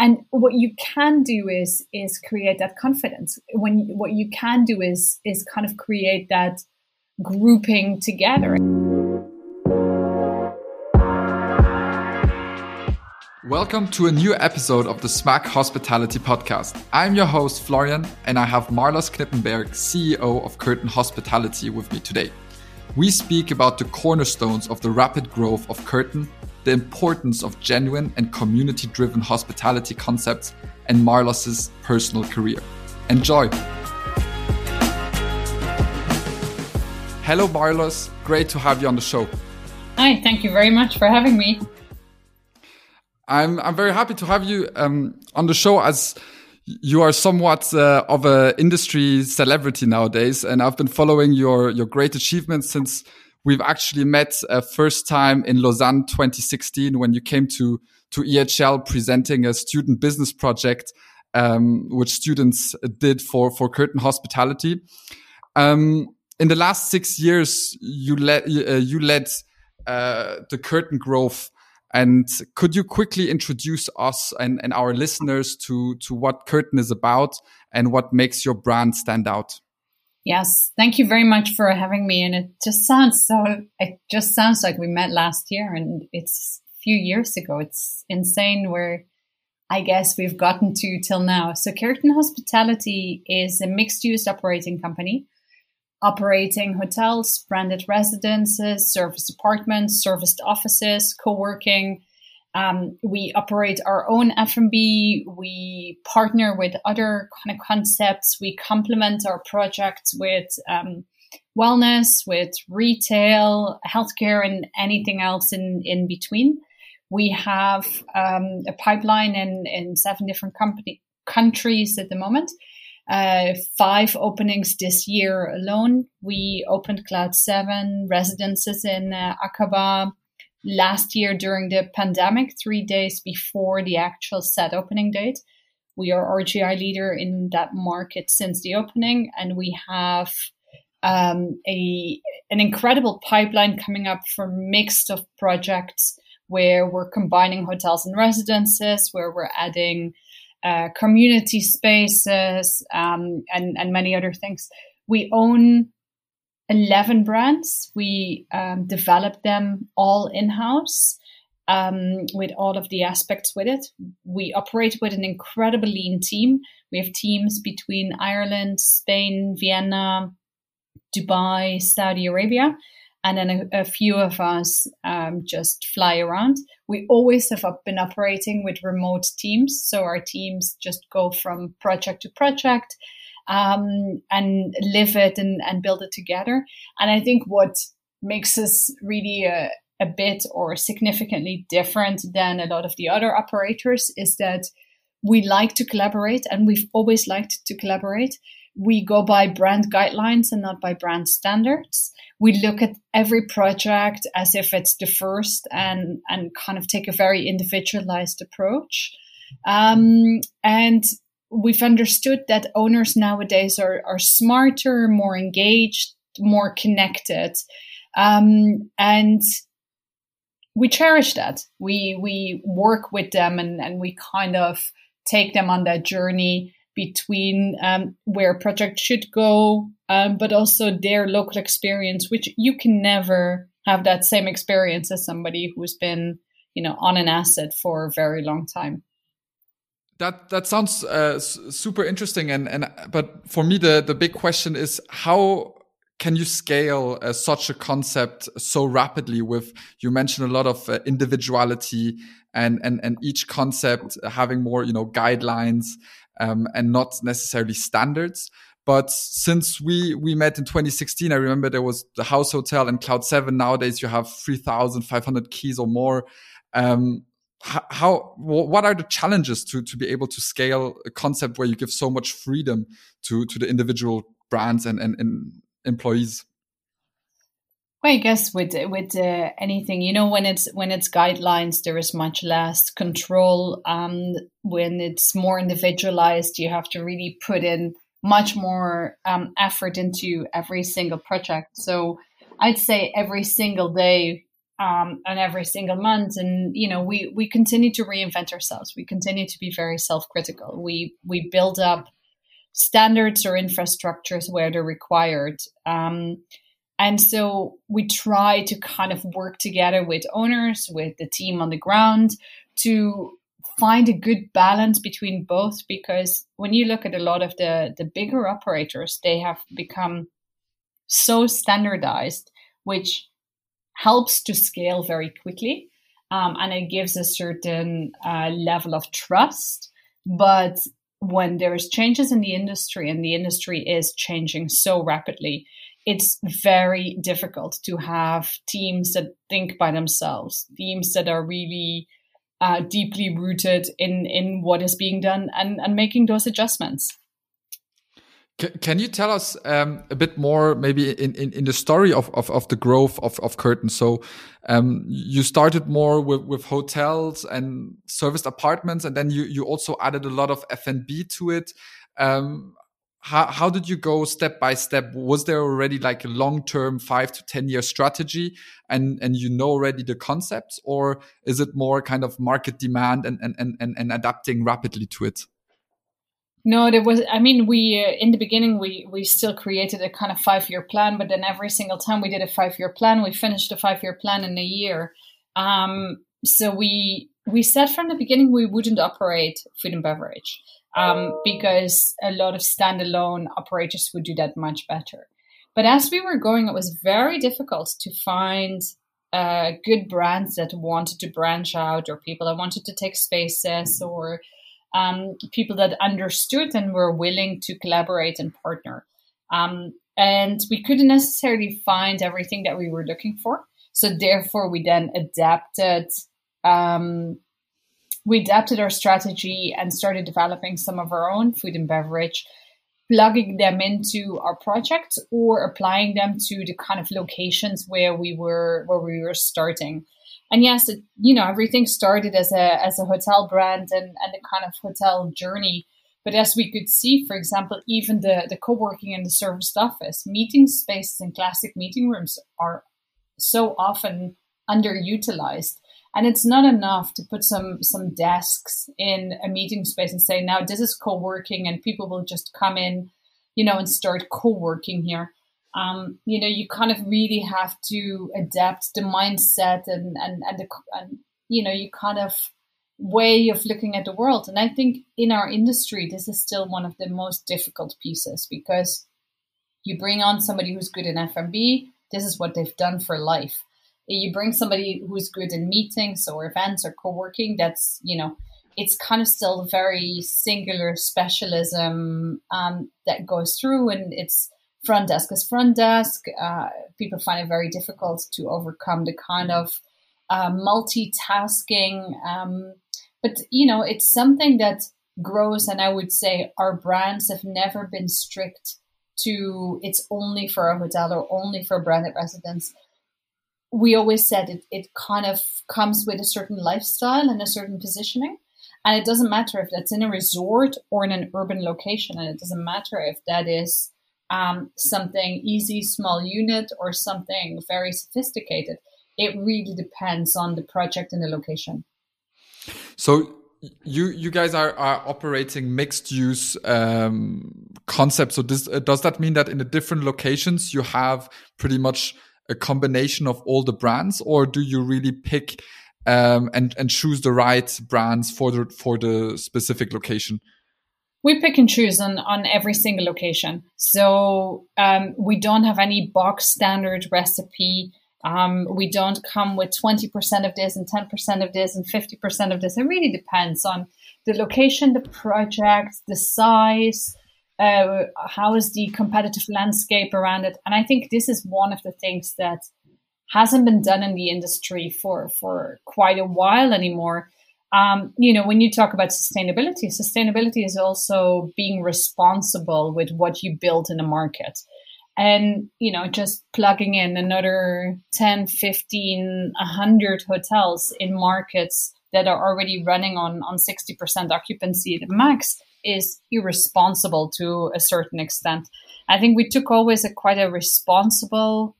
and what you can do is is create that confidence when what you can do is is kind of create that grouping together Welcome to a new episode of the Smack Hospitality Podcast. I'm your host, Florian, and I have Marloes Knippenberg, CEO of Kerten Hospitality, with me today. We speak about the cornerstones of the rapid growth of Kerten the importance of genuine and community driven hospitality concepts, and Marloes's personal career. Enjoy! Hello, Marloes. Great to have you on the show. Hi, thank you very much for having me. I'm, I'm very happy to have you um, on the show as you are somewhat uh, of an industry celebrity nowadays, and I've been following your your great achievements since We've actually met uh, first time in Lausanne 2016 when you came to to EHL presenting a student business project um, which students did for for Kerten Hospitality. Um, in the last six years, you led uh, you led uh, the Kerten growth. And could you quickly introduce us and, and our listeners to to what Kerten is about and what makes your brand stand out? Yes, thank you very much for having me. And it just sounds so, it just sounds like we met last year and it's a few years ago. It's insane where I guess we've gotten to till now. So Kerten Hospitality is a mixed use operating company operating hotels, branded residences, service apartments, serviced offices, co working, um, we operate our own F&B. We partner with other kind of concepts. We complement our projects with um, wellness, with retail, healthcare, and anything else in, in between. We have um, a pipeline in, in seven different company, countries at the moment. Uh, five openings this year alone. We opened Cloud 7 residences in uh, Aqaba, last year during the pandemic, three days before the actual set opening date. We are RGI leader in that market since the opening, and we have um, a an incredible pipeline coming up for mixed of projects where we're combining hotels and residences, where we're adding uh, community spaces um, and and many other things. We own 11 brands. We um, developed them all in house um, with all of the aspects with it. We operate with an incredibly lean team. We have teams between Ireland, Spain, Vienna, Dubai, Saudi Arabia. And then a, a few of us um, just fly around. We always have been operating with remote teams. So our teams just go from project to project um, and live it and, and build it together. And I think what makes us really a, a bit or significantly different than a lot of the other operators is that we like to collaborate and we've always liked to collaborate. We go by brand guidelines and not by brand standards. We look at every project as if it's the first and, and kind of take a very individualized approach. Um, and we've understood that owners nowadays are, are smarter, more engaged, more connected. Um, and we cherish that. We we work with them and, and we kind of take them on that journey between um, where a project should go, um, but also their local experience, which you can never have that same experience as somebody who's been, you know, on an asset for a very long time that that sounds uh, super interesting and and but for me the the big question is how can you scale uh, such a concept so rapidly with you mentioned a lot of uh, individuality and and and each concept having more you know guidelines um, and not necessarily standards. But since we we met in 2016 i remember there was the house hotel and cloud 7 nowadays you have 3500 keys or more. Um, how, what are the challenges to to be able to scale a concept where you give so much freedom to to the individual brands and and, and employees well, I guess with with uh, anything, you know, when it's when it's guidelines, there is much less control. Um, when it's more individualized, you have to really put in much more um, effort into every single project. So I'd say every single day um, and every single month. And you know, we we continue to reinvent ourselves. We continue to be very self critical. We we build up standards or infrastructures where they're required. Um, and so we try to kind of work together with owners, with the team on the ground to find a good balance between both because when you look at a lot of the the bigger operators they have become so standardized which helps to scale very quickly um, and it gives a certain uh, level of trust but when there's changes in the industry and the industry is changing so rapidly it's very difficult to have teams that think by themselves teams that are really uh, deeply rooted in in what is being done and and making those adjustments. Can you tell us um, a bit more, maybe in, in, in the story of, of, of, the growth of, of Kerten? So um, you started more with, with hotels and serviced apartments, and then you, you also added a lot of F&B to it. Um, how, how did you go step by step? Was there already like a long term five to 10 year strategy and, and you know already the concepts or is it more kind of market demand and, and, and, and adapting rapidly to it? No, there was. I mean, we uh, in the beginning we we still created a kind of five year plan, but then every single time we did a five year plan, we finished the five year plan in a year. Um, so we we said from the beginning we wouldn't operate food and beverage um, because a lot of standalone operators would do that much better. But as we were going, it was very difficult to find uh, good brands that wanted to branch out, or people that wanted to take spaces, or um, people that understood and were willing to collaborate and partner. Um, and we couldn't necessarily find everything that we were looking for. So therefore, we then adapted um, we adapted our strategy and started developing some of our own food and beverage, plugging them into our projects or applying them to the kind of locations where we were where we were starting. And yes, it, you know everything started as a as a hotel brand and and a kind of hotel journey. But as we could see, for example, even the the co-working and the serviced office, meeting spaces and classic meeting rooms are so often underutilized and it's not enough to put some some desks in a meeting space and say now this is co-working and people will just come in you know and start co-working here um, you know you kind of really have to adapt the mindset and and and, the, and you know you kind of way of looking at the world. And i think in our industry this is still one of the most difficult pieces because you bring on somebody who's good in F&B this is what they've done for life. You bring somebody who's good in meetings or events or co-working that's you know it's kind of still very singular specialism um, that goes through and it's front desk is front desk uh, people find it very difficult to overcome the kind of uh, multitasking um, but you know it's something that grows and i would say our brands have never been strict to it's only for a hotel or only for branded residents we always said it, it kind of comes with a certain lifestyle and a certain positioning. And it doesn't matter if that's in a resort or in an urban location. And it doesn't matter if that is um, something easy, small unit, or something very sophisticated. It really depends on the project and the location. So you you guys are, are operating mixed use um, concepts. So this, uh, does that mean that in the different locations you have pretty much a combination of all the brands, or do you really pick um, and and choose the right brands for the for the specific location? We pick and choose on on every single location. So um, we don't have any box standard recipe. Um, we don't come with 20% of this and 10% of this and 50% of this. It really depends on the location, the project, the size, uh, how is the competitive landscape around it? And I think this is one of the things that hasn't been done in the industry for for quite a while anymore. Um, you know, when you talk about sustainability, sustainability is also being responsible with what you build in a market. And, you know, just plugging in another 10, 15, 100 hotels in markets that are already running on, on 60% occupancy at max is irresponsible to a certain extent. I think we took always a quite a responsible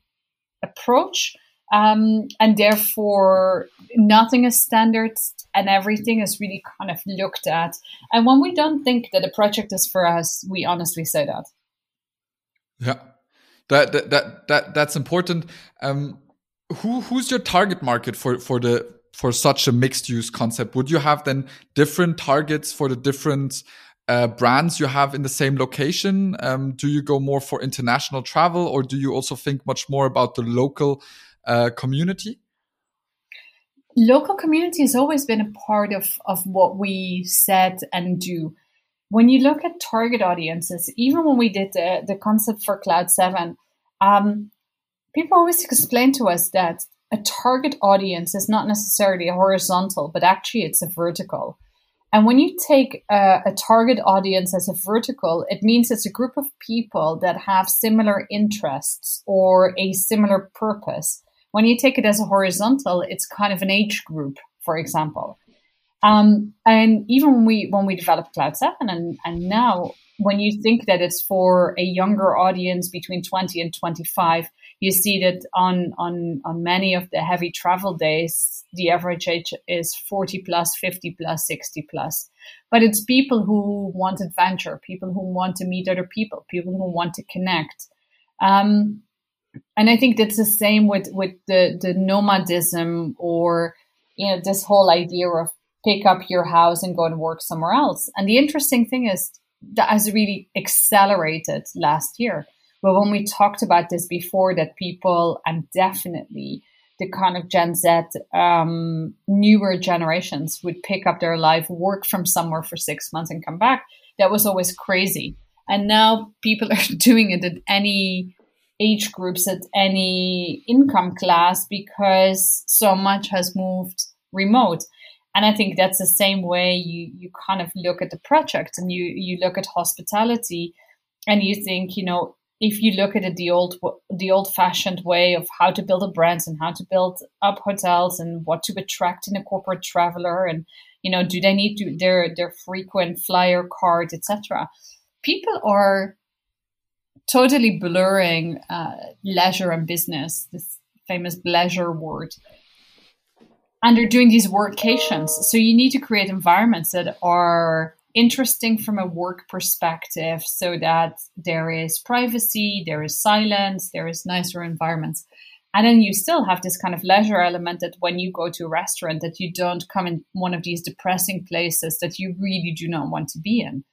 approach Um, and therefore, nothing is standard and everything is really kind of looked at. And when we don't think that a project is for us, we honestly say that. Yeah, that that that, that that's important. Um, who who's your target market for for the for such a mixed use concept? Would you have then different targets for the different uh, brands you have in the same location? Um, do you go more for international travel, or do you also think much more about the local uh, community? Local community has always been a part of, of what we said and do. When you look at target audiences, even when we did the, the concept for Cloud 7, um, people always explain to us that a target audience is not necessarily a horizontal, but actually it's a vertical. And when you take a, a, target audience as a vertical, it means it's a group of people that have similar interests or a similar purpose. When you take it as a horizontal, it's kind of an age group, for example. Um, and even when we when we developed Cloud Seven, and and now when you think that it's for a younger audience between 20 and 25, you see that on, on, on many of the heavy travel days, the average age is 40 plus, 50 plus, 60 plus. But it's people who want adventure, people who want to meet other people, people who want to connect. Um, and I think that's the same with, with the, the nomadism or, you know, this whole idea of pick up your house and go and work somewhere else. And the interesting thing is that has really accelerated last year. But when we talked about this before, that people and definitely the kind of Gen Z, um, newer generations would pick up their life, work from somewhere for six months and come back. That was always crazy. And now people are doing it at any age groups, at any income class, because so much has moved remote. And I think that's the same way you, you kind of look at the project and you, you look at hospitality and you think, you know, if you look at it the old the old fashioned way of how to build a brand and how to build up hotels and what to attract in a corporate traveler and you know do they need to their their frequent flyer card etc people are totally blurring uh, leisure and business this famous leisure word and they're doing these workations. So you need to create environments that are interesting from a work perspective so that there is privacy, there is silence, there is nicer environments. And then you still have this kind of leisure element that when you go to a restaurant that you don't come in one of these depressing places that you really do not want to be in.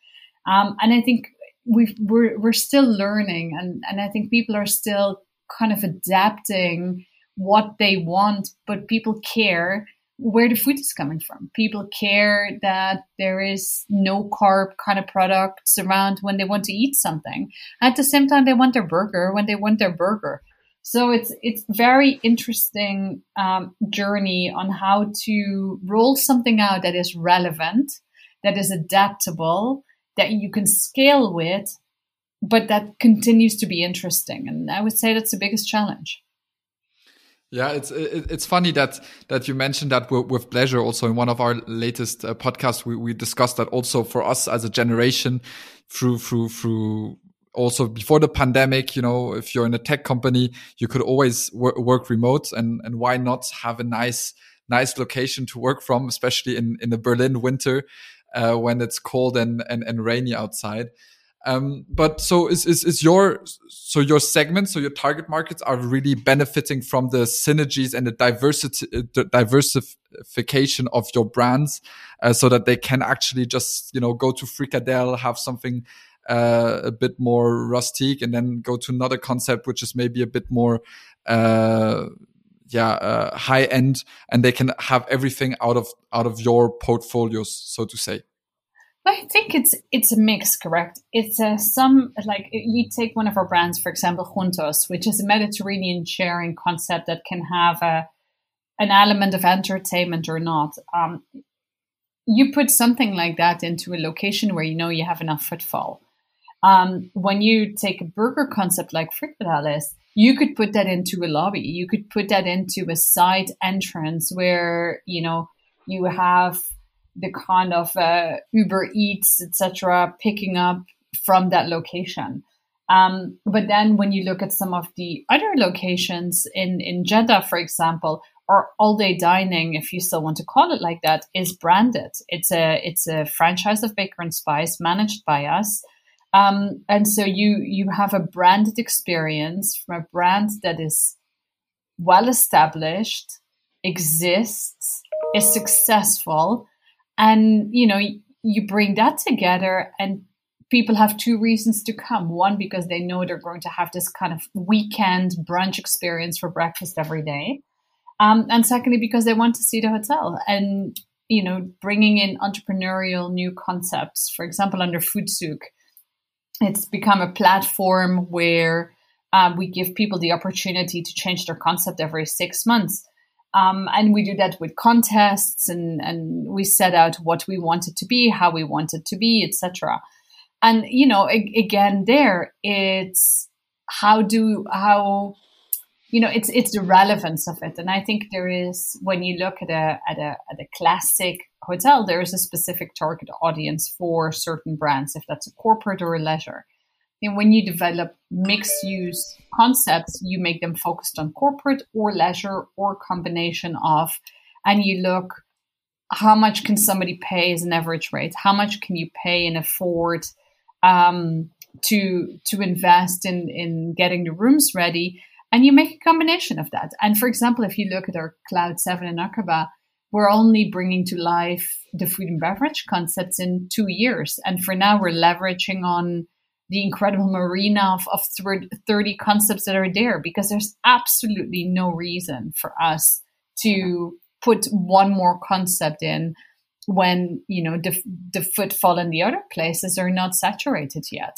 Um, and I think we we're, we're still learning and, and I think people are still kind of adapting what they want, but people care where the food is coming from. People care that there is no carb kind of products around when they want to eat something. At the same time, they want their burger when they want their burger. So it's it's very interesting um, journey on how to roll something out that is relevant, that is adaptable, that you can scale with, but that continues to be interesting. And I would say that's the biggest challenge. Yeah, it's it's funny that that you mentioned that with bleisure. Also, in one of our latest uh, podcasts, we we discussed that also for us as a generation, through through through also before the pandemic. You know, if you're in a tech company, you could always wor work remote, and and why not have a nice nice location to work from, especially in in the Berlin winter uh, when it's cold and, and and rainy outside. Um, but so is, is, is your, so your segment, so your target markets are really benefiting from the synergies and the diversity, uh, the diversification of your brands, uh, so that they can actually just, you know, go to Frikadelle, have something, uh, a bit more rustic and then go to another concept, which is maybe a bit more, uh, yeah, uh, high end and they can have everything out of, out of your portfolios, so to say. I think it's it's a mix, correct? It's a some like you take one of our brands, for example, Juntos, which is a Mediterranean sharing concept that can have a an element of entertainment or not. Um, you put something like that into a location where you know you have enough footfall. Um, when you take a burger concept like Frikadelles, you could put that into a lobby. You could put that into a side entrance where you know you have the kind of uh, Uber Eats, etc., picking up from that location. Um, but then when you look at some of the other locations in, in Jeddah, for example, or all day dining, if you still want to call it like that, is branded. It's a it's a franchise of Baker and Spice managed by us. Um, and so you you have a branded experience from a brand that is well established, exists, is successful, and you know you bring that together and people have two reasons to come. One, because they know they're going to have this kind of weekend brunch experience for breakfast every day. Um, and secondly, because they want to see the hotel and, you know, bringing in entrepreneurial new concepts. For example, under Foodsouk, it's become a platform where um, we give people the opportunity to change their concept every six months. Um, and we do that with contests and, and we set out what we want it to be, how we want it to be, etc and you know again there it's how do how you know it's it's the relevance of it. And i think there is when you look at a at a at a classic hotel there is a specific target audience for certain brands if that's a corporate or a leisure. And when you develop mixed use concepts you make them focused on corporate or leisure or combination of and you look how much can somebody pay as an average rate? How much can you pay and afford um, to to invest in in getting the rooms ready, and you make a combination of that. And for example, if you look at our Cloud Seven in Aqaba, we're only bringing to life the food and beverage concepts in two years, and for now we're leveraging on the incredible marina of, of 30 concepts that are there because there's absolutely no reason for us to put one more concept in when you know the the footfall in the other places are not saturated yet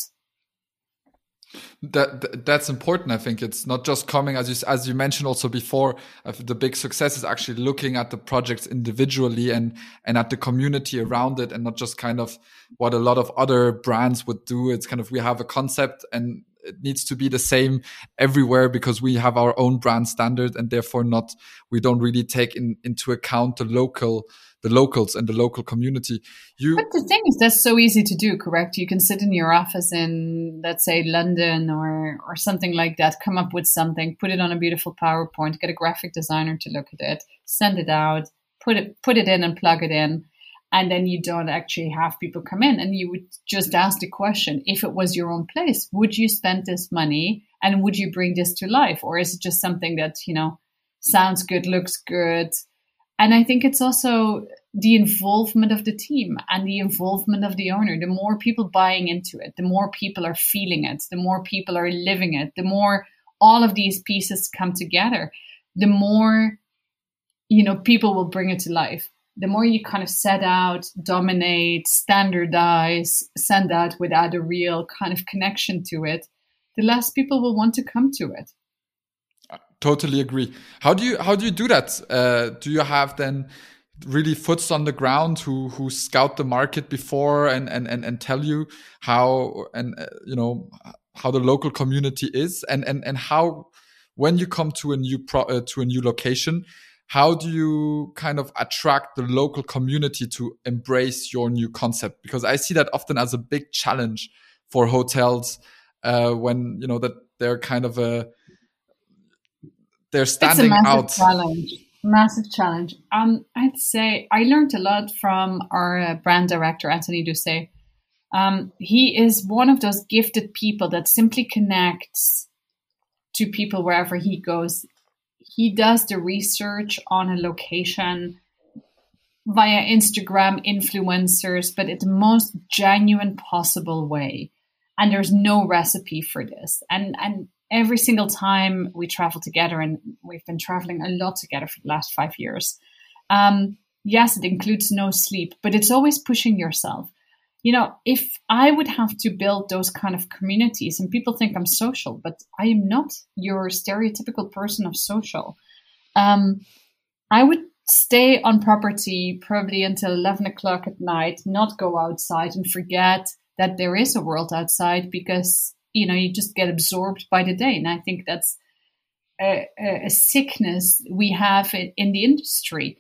that that's important i think. It's not just coming as you as you mentioned also before uh, the big success is actually looking at the projects individually and and at the community around it and not just kind of what a lot of other brands would do. It's kind of we have a concept and it needs to be the same everywhere because we have our own brand standard and therefore not we don't really take in, into account the local the locals and the local community. You, but the thing is, that's so easy to do. Correct? You can sit in your office in, let's say, London or or something like that. Come up with something, put it on a beautiful PowerPoint, get a graphic designer to look at it, send it out, put it put it in, and plug it in. And then you don't actually have people come in, and you would just ask the question: If it was your own place, would you spend this money, and would you bring this to life, or is it just something that you know sounds good, looks good, and I think it's also the involvement of the team and the involvement of the owner. The more people buying into it, the more people are feeling it, the more people are living it, the more all of these pieces come together, the more you know people will bring it to life. The more you kind of set out, dominate, standardize, send out without a real kind of connection to it, the less people will want to come to it. Totally agree. How do you how do you do that? Uh, do you have then really foots on the ground who who scout the market before and and and, and tell you how and uh, you know how the local community is and and and how when you come to a new pro, uh, to a new location how do you kind of attract the local community to embrace your new concept because i see that often as a big challenge for hotels uh, when you know that they're kind of a they're standing it's a out. Challenge. Massive challenge. Um, I'd say I learned a lot from our uh, brand director Anthony Doucet. Um, he is one of those gifted people that simply connects to people wherever he goes. He does the research on a location via Instagram influencers, but in the most genuine possible way. And there's no recipe for this. And and every single time we travel together, and we've been traveling a lot together for the last five years. Um, yes, it includes no sleep, but it's always pushing yourself. You know, if I would have to build those kind of communities, and people think I'm social, but I am not your stereotypical person of social. Um, I would stay on property probably until 11 o'clock at night, not go outside and forget that there is a world outside because you know you just get absorbed by the day. And i think that's a, a sickness we have in, in the industry.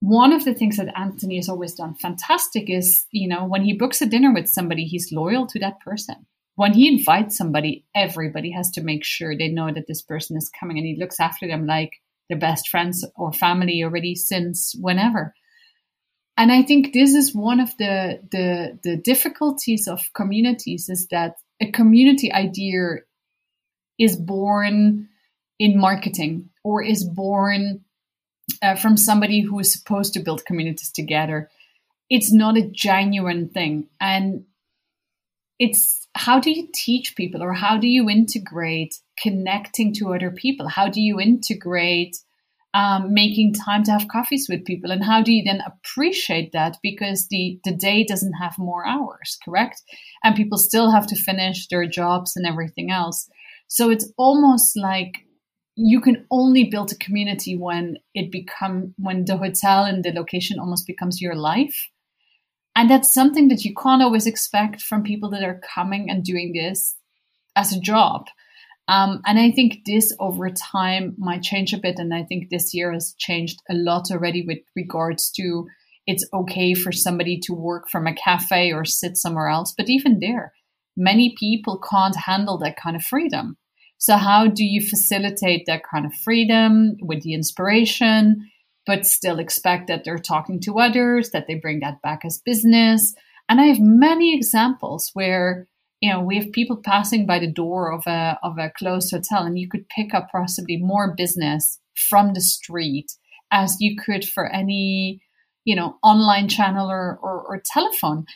One of the things that anthony has always done fantastic is you know when he books a dinner with somebody he's loyal to that person. When he invites somebody, everybody has to make sure they know that this person is coming. And he looks after them like their best friends or family already since whenever. And I think this is one of the, the, the difficulties of communities is that a community idea is born in marketing or is born uh, from somebody who is supposed to build communities together. It's not a genuine thing. And it's how do you teach people or how do you integrate connecting to other people? How do you integrate um, making time to have coffees with people? And how do you then appreciate that because the, the day doesn't have more hours, correct? And people still have to finish their jobs and everything else. So it's almost like you can only build a community when it become when the hotel and the location almost becomes your life and that's something that you can't always expect from people that are coming and doing this as a job um, and i think this over time might change a bit and i think this year has changed a lot already with regards to it's okay for somebody to work from a cafe or sit somewhere else but even there many people can't handle that kind of freedom so, how do you facilitate that kind of freedom with the inspiration, but still expect that they're talking to others, that they bring that back as business? And I have many examples where you know we have people passing by the door of a of a closed hotel, and you could pick up possibly more business from the street as you could for any you know online channel or, or, or telephone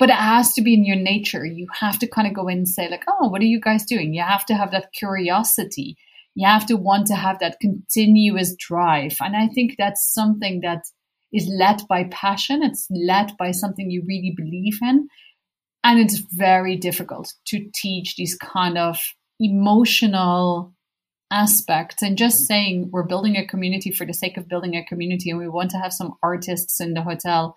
but it has to be in your nature. You have to kind of go in and say, like, oh, what are you guys doing? You have to have that curiosity. You have to want to have that continuous drive. And I think that's something that is led by passion. It's led by something you really believe in. And it's very difficult to teach these kind of emotional aspects and just saying we're building a community for the sake of building a community and we want to have some artists in the hotel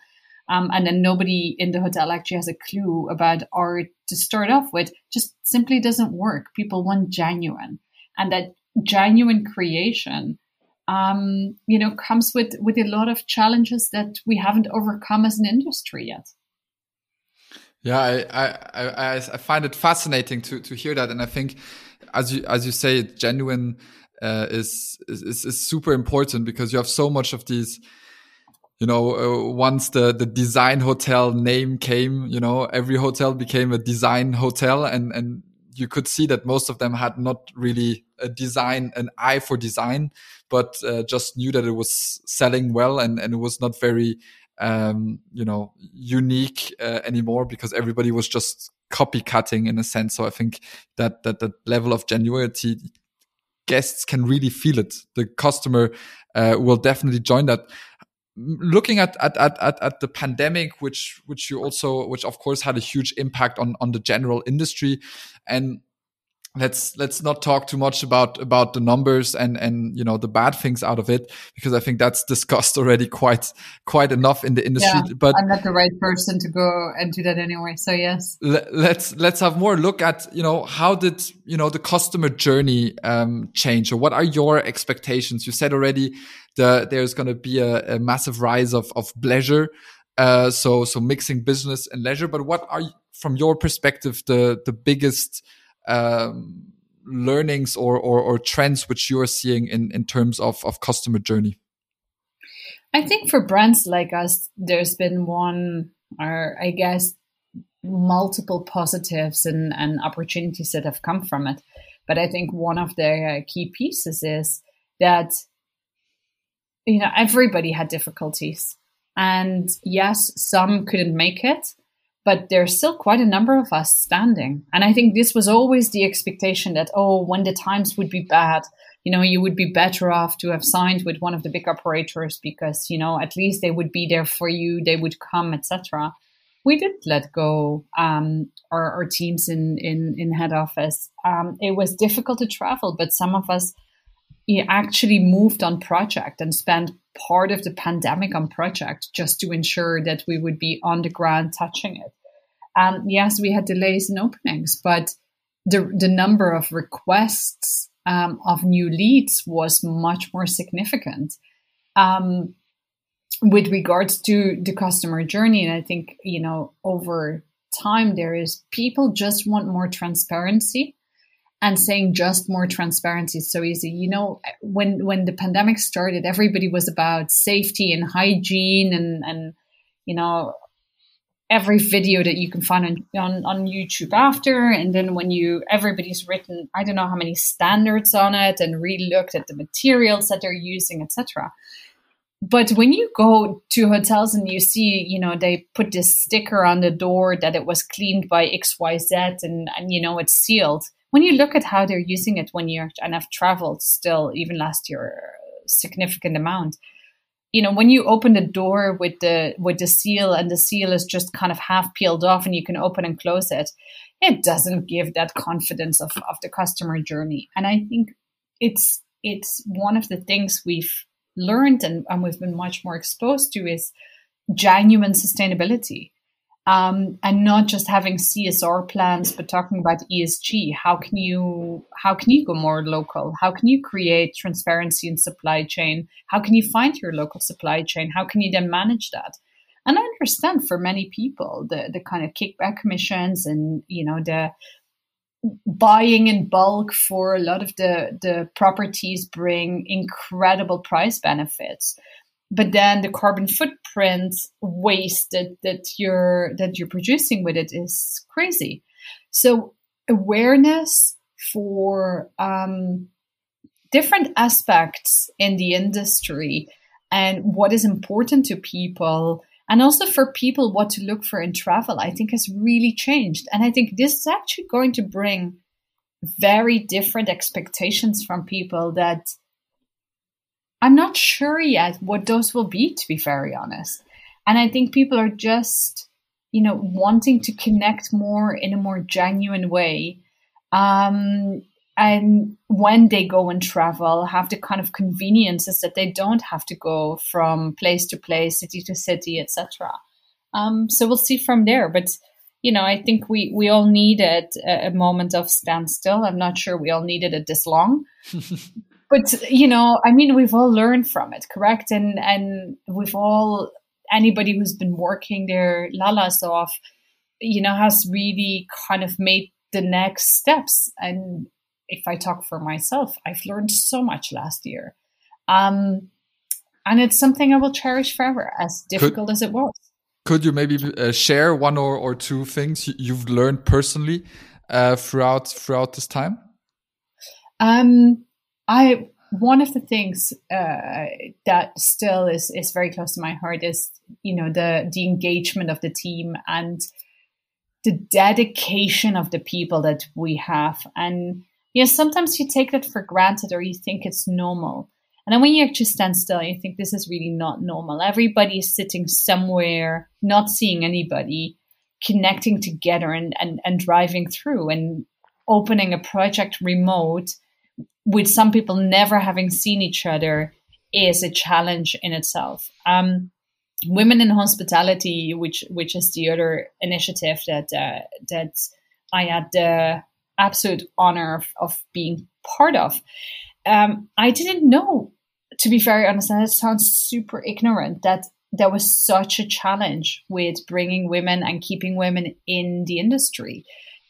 um, and then nobody in the hotel actually has a clue about art to start off with, just simply doesn't work. People want genuine, and that genuine creation, um, you know, comes with with a lot of challenges that we haven't overcome as an industry yet. Yeah, I, I, I, I find it fascinating to, to hear that. And I think, as you, as you say, genuine, uh, is, is, is super important because you have so much of these, you know, uh, once the, the design hotel name came, you know, every hotel became a design hotel and, and you could see that most of them had not really a design, an eye for design, but uh, just knew that it was selling well and, and it was not very, um, you know, unique uh, anymore because everybody was just copycatting in a sense. So I think that, that, that level of genuinity, guests can really feel it. The customer uh, will definitely join that looking at, at at at at the pandemic which which you also which of course had a huge impact on on the general industry and let's let's not talk too much about about the numbers and and you know the bad things out of it because I think that's discussed already quite quite enough in the industry. Yeah, but I'm not the right person to go and do that anyway. So yes, let's let's have more look at you know how did you know the customer journey um, change or what are your expectations? You said already the there's going to be a, a, massive rise of of bleisure. Uh, so so mixing business and leisure. But what are from your perspective the the biggest um, learnings or, or, or trends which you're seeing in, in terms of, of customer journey? I think for brands like us, there's been one, or I guess, multiple positives and, and opportunities that have come from it. But I think one of the uh, key pieces is that, you know, everybody had difficulties. And yes, some couldn't make it, but there's still quite a number of us standing. And I think this was always the expectation that, oh, when the times would be bad, you know, you would be better off to have signed with one of the big operators because, you know, at least they would be there for you, they would come, etc. We did let go um, our, our, teams in, in, in head office. Um, it was difficult to travel, but some of us actually moved on project and spent part of the pandemic on project just to ensure that we would be on the ground touching it. And yes, we had delays in openings, but the the number of requests um, of new leads was much more significant. Um, with regards to the customer journey, and I think you know over time there is people just want more transparency and saying just more transparency is so easy. You know, when when the pandemic started, everybody was about safety and hygiene and and you know every video that you can find on, on, on YouTube after. And then when you everybody's written, I don't know how many standards on it and really looked at the materials that they're using, etc. But when you go to hotels and you see, you know, they put this sticker on the door that it was cleaned by XYZ and, and you know, it's sealed when you look at how they're using it one year, and I've traveled still, even last year, significant amount. You know, when you open the door with the with the seal, and the seal is just kind of half peeled off, and you can open and close it, it doesn't give that confidence of, of the customer journey. And I think it's it's one of the things we've learned and, and we've been much more exposed to is genuine sustainability um, and not just having CSR plans, but talking about ESG. How can you how can you go more local? How can you create transparency in supply chain? How can you find your local supply chain? How can you then manage that? And I understand for many people the the kind of kickback commissions and you know the buying in bulk for a lot of the the properties bring incredible price benefits but then the carbon footprint waste that, that you're that you're producing with it is crazy. So awareness for um, different aspects in the industry and what is important to people and also for people what to look for in travel i think has really changed and i think this is actually going to bring very different expectations from people that I'm not sure yet what those will be, to be very honest. And I think people are just, you know, wanting to connect more in a more genuine way. Um, and when they go and travel, have the kind of conveniences that they don't have to go from place to place, city to city, etc. Um, so we'll see from there. But you know, I think we we all needed a, a moment of standstill. I'm not sure we all needed it this long, but you know, I mean, we've all learned from it, correct? And and we've all anybody who's been working their lalas off, you know, has really kind of made the next steps. And if I talk for myself, I've learned so much last year. Um, and it's something I will cherish forever, as difficult could, as it was. Could you maybe uh, share one or, or two things you've learned personally uh, throughout throughout this time? Um, I one of the things uh, that still is is very close to my heart is you know the the engagement of the team and the dedication of the people that we have. And you know sometimes you take that for granted or you think it's normal. And then when you actually stand still you think this is really not normal. Everybody is sitting somewhere not seeing anybody connecting together and and, and driving through and opening a project remote with some people never having seen each other is a challenge in itself. Um, Women in Hospitality, which which is the other initiative that uh, that I had the absolute honor of, of being part of. Um, I didn't know, to be very honest, and it sounds super ignorant that there was such a challenge with bringing women and keeping women in the industry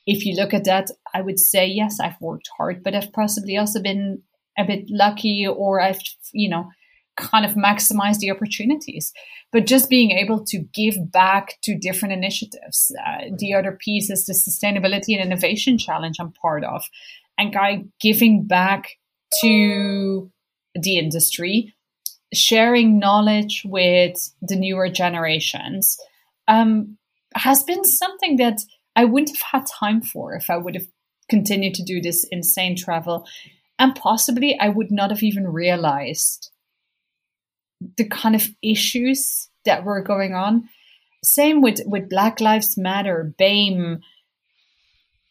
if you look at that, I would say, yes, I've worked hard, but I've possibly also been a bit lucky or I've, you know, kind of maximized the opportunities. But just being able to give back to different initiatives. Uh, the other piece is the Sustainability and Innovation Challenge I'm part of. And guy giving back to the industry, sharing knowledge with the newer generations um, has been something that I wouldn't have had time for if I would have continued to do this insane travel. And possibly I would not have even realized the kind of issues that were going on. Same with, with Black Lives Matter, BAME,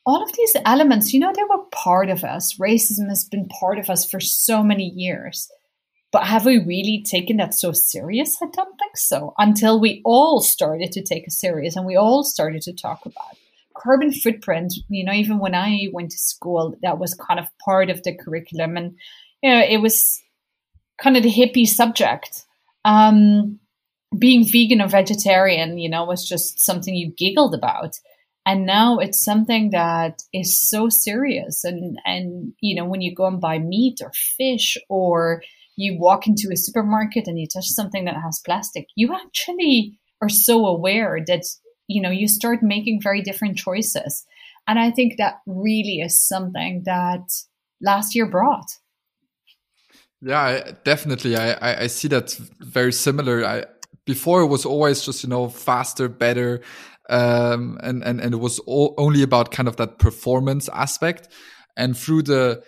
all of these elements, you know, they were part of us. Racism has been part of us for so many years. But have we really taken that so serious? I don't think so. Until we all started to take it serious and we all started to talk about it carbon footprint, you know, even when I went to school, that was kind of part of the curriculum. And, you know, it was kind of the hippie subject. Um, being vegan or vegetarian, you know, was just something you giggled about. And now it's something that is so serious. And, and, you know, when you go and buy meat or fish or you walk into a supermarket and you touch something that has plastic, you actually are so aware that, you know, you start making very different choices. And I think that really is something that last year brought. Yeah, I, definitely. I, I, see that very similar. I, before it was always just, you know, faster, better. Um, and, and, and it was all, only about kind of that performance aspect. And through the,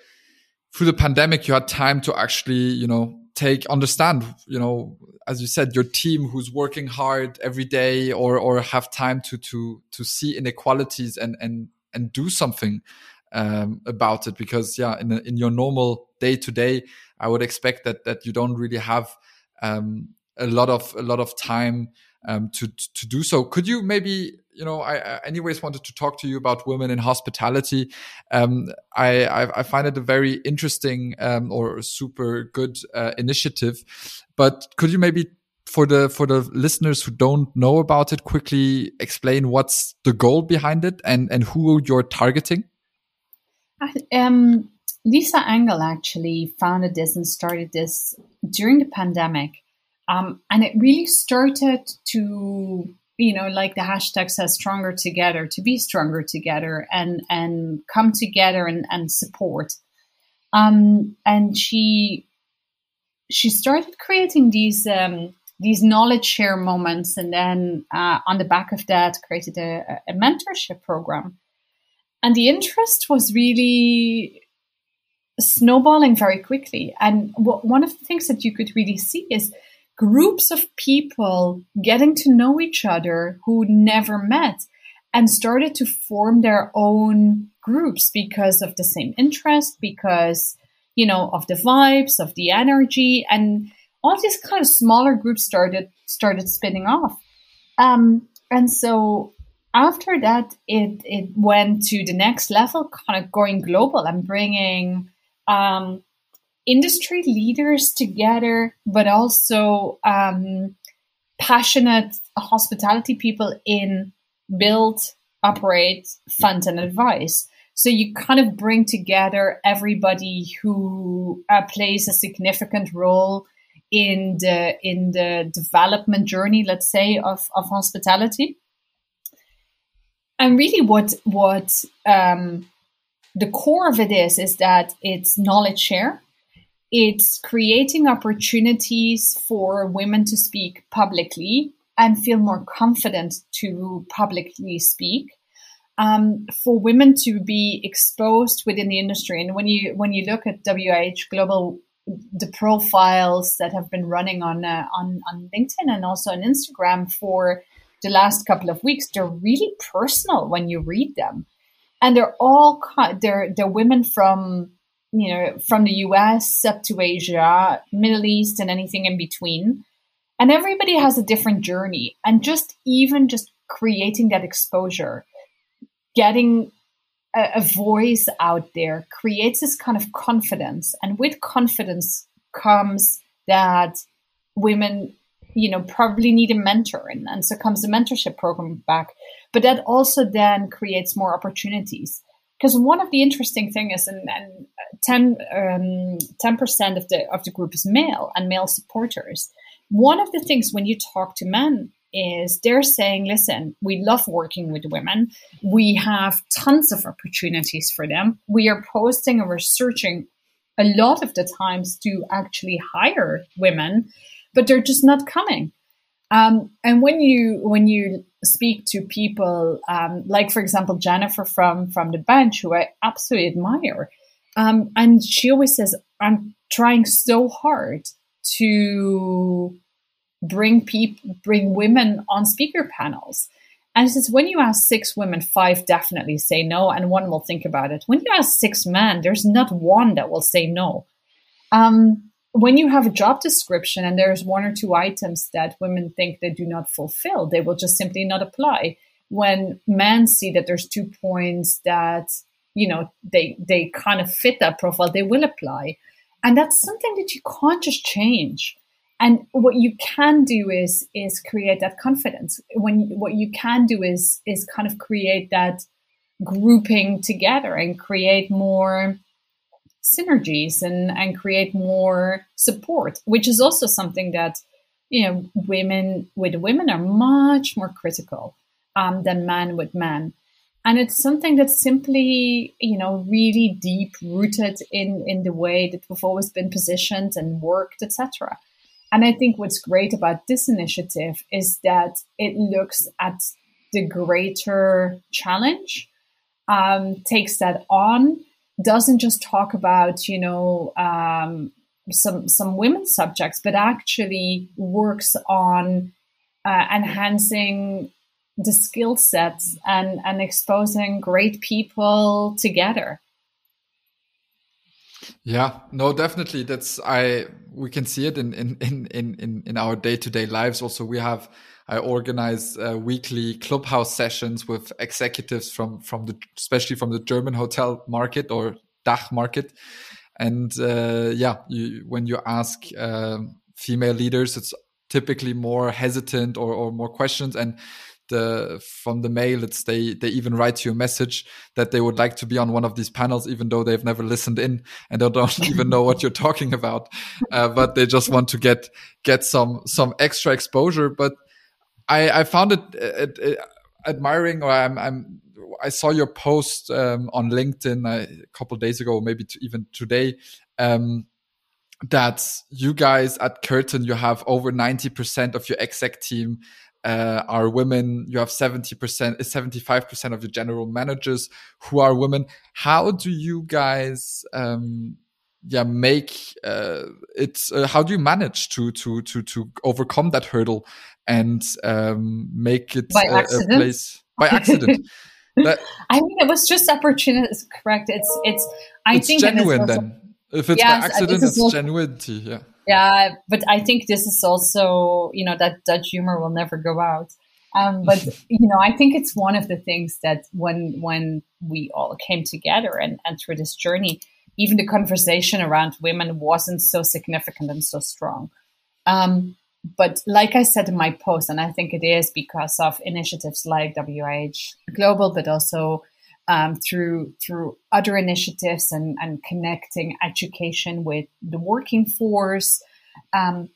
through the pandemic, you had time to actually, you know, take, understand, you know, as you said, your team who's working hard every day or, or have time to, to, to see inequalities and, and, and do something, um, about it. Because yeah, in, in your normal day to day, I would expect that, that you don't really have, um, a lot of, a lot of time, um, to, to do so. Could you maybe you know, I, I, anyways wanted to talk to you about women in hospitality. Um, I, I, I, find it a very interesting um, or super good uh, initiative. But could you maybe, for the for the listeners who don't know about it, quickly explain what's the goal behind it and and who you're targeting? Um, Lisa Engel actually founded this and started this during the pandemic. Um, and it really started to you know like the hashtag says stronger together to be stronger together and and come together and, and support. Um and she she started creating these um these knowledge share moments and then uh, on the back of that created a, a mentorship program. And the interest was really snowballing very quickly. And w- one of the things that you could really see is groups of people getting to know each other who never met and started to form their own groups because of the same interest, because, you know, of the vibes, of the energy, and all these kind of smaller groups started started spinning off. Um, and so after that, it it went to the next level, kind of going global and bringing um, industry leaders together, but also um, passionate hospitality people in build, operate, fund, and advise. So you kind of bring together everybody who uh, plays a significant role in the in the development journey, let's say, of, of hospitality. And really, what what um, the core of it is is that it's knowledge share it's creating opportunities for women to speak publicly and feel more confident to publicly speak. Um, for women to be exposed within the industry, and when you when you look at WH Global, the profiles that have been running on uh, on on LinkedIn and also on Instagram for the last couple of weeks, they're really personal when you read them, and they're all they're they're women from you know, from the US up to Asia, Middle East, and anything in between. And everybody has a different journey. And just even just creating that exposure, getting a, a voice out there creates this kind of confidence. And with confidence comes that women you know probably need a mentor and, and so comes the mentorship program back but that also then creates more opportunities because one of the interesting things is and, and 10 um, percent of the of the group is male and male supporters. One of the things when you talk to men is they're saying, listen, we love working with women. We have tons of opportunities for them. We are posting and we're searching a lot of the times to actually hire women, but they're just not coming. Um, and when you when you speak to people um, like, for example, Jennifer from from the bench, who I absolutely admire, um, and she always says, "I'm trying so hard to bring people, bring women on speaker panels." And she says, when you ask six women, five definitely say no, and one will think about it. When you ask six men, there's not one that will say no. Um, when you have a job description and there's one or two items that women think they do not fulfill, they will just simply not apply. When men see that there's two points that you know they they kind of fit that profile, they will apply, and that's something that you can't just change. and what you can do is is create that confidence when what you can do is is kind of create that grouping together and create more synergies and and create more support which is also something that you know women with women are much more critical um, than men with men. And it's something that's simply you know really deep rooted in in the way that we've always been positioned and worked etc and I think what's great about this initiative is that it looks at the greater challenge, um, takes that on, doesn't just talk about, you know, um, some some women's subjects, but actually works on uh, enhancing the skill sets and and exposing great people together. Yeah, no, definitely. That's I. We can see it in in in in in our day to day lives. Also, we have. I organize uh, weekly clubhouse sessions with executives from from the especially from the German hotel market or DACH market, and uh, yeah, you, when you ask uh, female leaders, it's typically more hesitant or or more questions and the from the male it's they they even write you a message that they would like to be on one of these panels even though they've never listened in and they don't even know what you're talking about. Uh, but they just want to get get some some extra exposure. But i i found it, it, it admiring or i'm i'm I saw your post um, on LinkedIn a couple days ago, maybe even today, um, that you guys at Kerten, you have over 90% of your exec team uh, are women. You have 70%, 75% of the general managers who are women. How do you guys, um, yeah, make uh, it? Uh, how do you manage to to to to overcome that hurdle and um, make it by a, a place by accident? that, I mean, it was just opportunity. Correct. It's it's. I it's think genuine also, then. If it's yes, by accident, it's also, genuinity. Yeah. Yeah, but I think this is also, you know, that Dutch humor will never go out. Um, but you know, I think it's one of the things that when when we all came together and, and through this journey, even the conversation around women wasn't so significant and so strong. Um, but like I said in my post, and I think it is because of initiatives like WIH Global, but also um, through through other initiatives and, and connecting education with the working force. Um,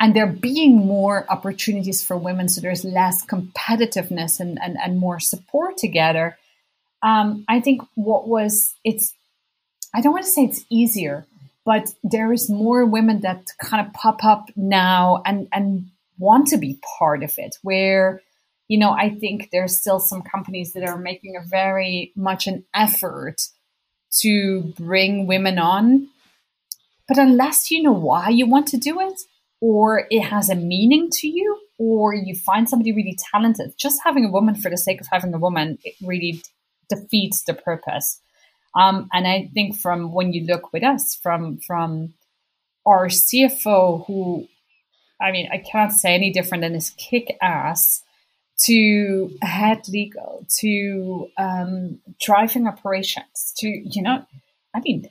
and there being more opportunities for women, so there's less competitiveness and, and, and more support together. Um, I think what was it's I don't want to say it's easier, but there is more women that kind of pop up now and and want to be part of it, where you know, I think there's still some companies that are making a very much an effort to bring women on. But unless you know why you want to do it, or it has a meaning to you, or you find somebody really talented, just having a woman for the sake of having a woman, it really defeats the purpose. Um, and I think from when you look with us, from from our CFO, who I mean, I can't say any different than is kick ass to head legal, to um, driving operations, to, you know, I mean,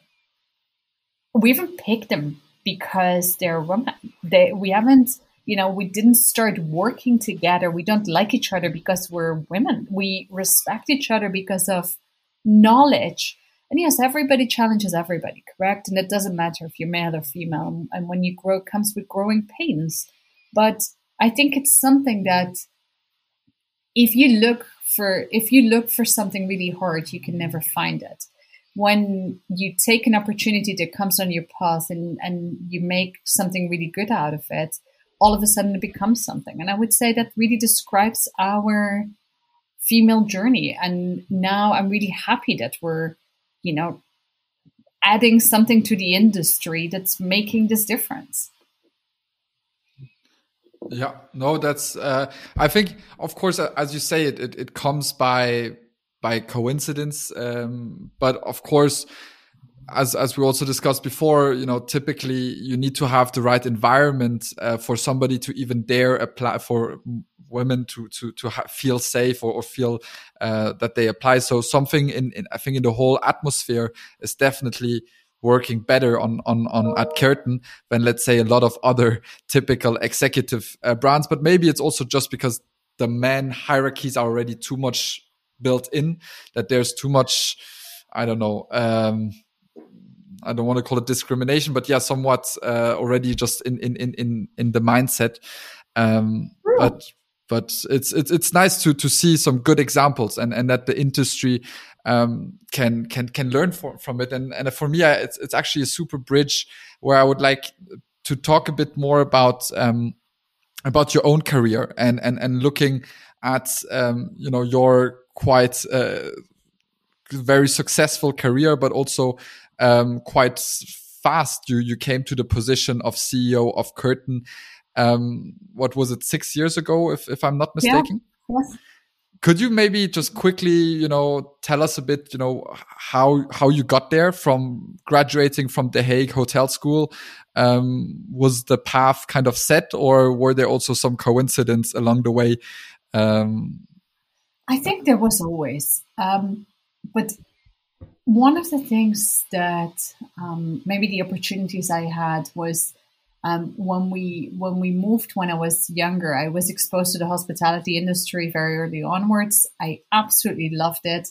we haven't picked them because they're women. They, we haven't, you know, we didn't start working together. We don't like each other because we're women. We respect each other because of knowledge. And yes, everybody challenges everybody, correct? And it doesn't matter if you're male or female. And when you grow, it comes with growing pains. But I think it's something that if you look for if you look for something really hard, you can never find it. When you take an opportunity that comes on your path and, and you make something really good out of it, all of a sudden it becomes something. And I would say that really describes our female journey. And now I'm really happy that we're, you know, adding something to the industry that's making this difference. Yeah, no, that's. Uh, I think, of course, uh, as you say, it it, it comes by by coincidence, um, but of course, as as we also discussed before, you know, typically you need to have the right environment uh, for somebody to even dare apply for women to to to feel safe or, or feel uh, that they apply. So something in, in I think in the whole atmosphere is definitely working better on on on at Kerten than let's say a lot of other typical executive uh, brands. But maybe it's also just because the man hierarchies are already too much built in that there's too much. I don't know. Um, I don't want to call it discrimination, but yeah, somewhat uh, already just in in in in in the mindset. Um, but but it's it's it's nice to to see some good examples and and that the industry um, can can can learn for, from it. And and for me, I, it's it's actually a super bridge where I would like to talk a bit more about um, about your own career and and and looking at um, you know your quite uh, very successful career, but also um, quite fast you you came to the position of CEO of Kerten. Um, what was it six years ago, if if I'm not mistaken? Yeah. Yes. Could you maybe just quickly, you know, tell us a bit, you know, how how you got there from graduating from the Hague Hotel School? Um, was the path kind of set, or were there also some coincidence along the way? Um, I think there was always, um, but one of the things that um, maybe the opportunities I had was um, when we when we moved when I was younger. I was exposed to the hospitality industry very early onwards. I absolutely loved it,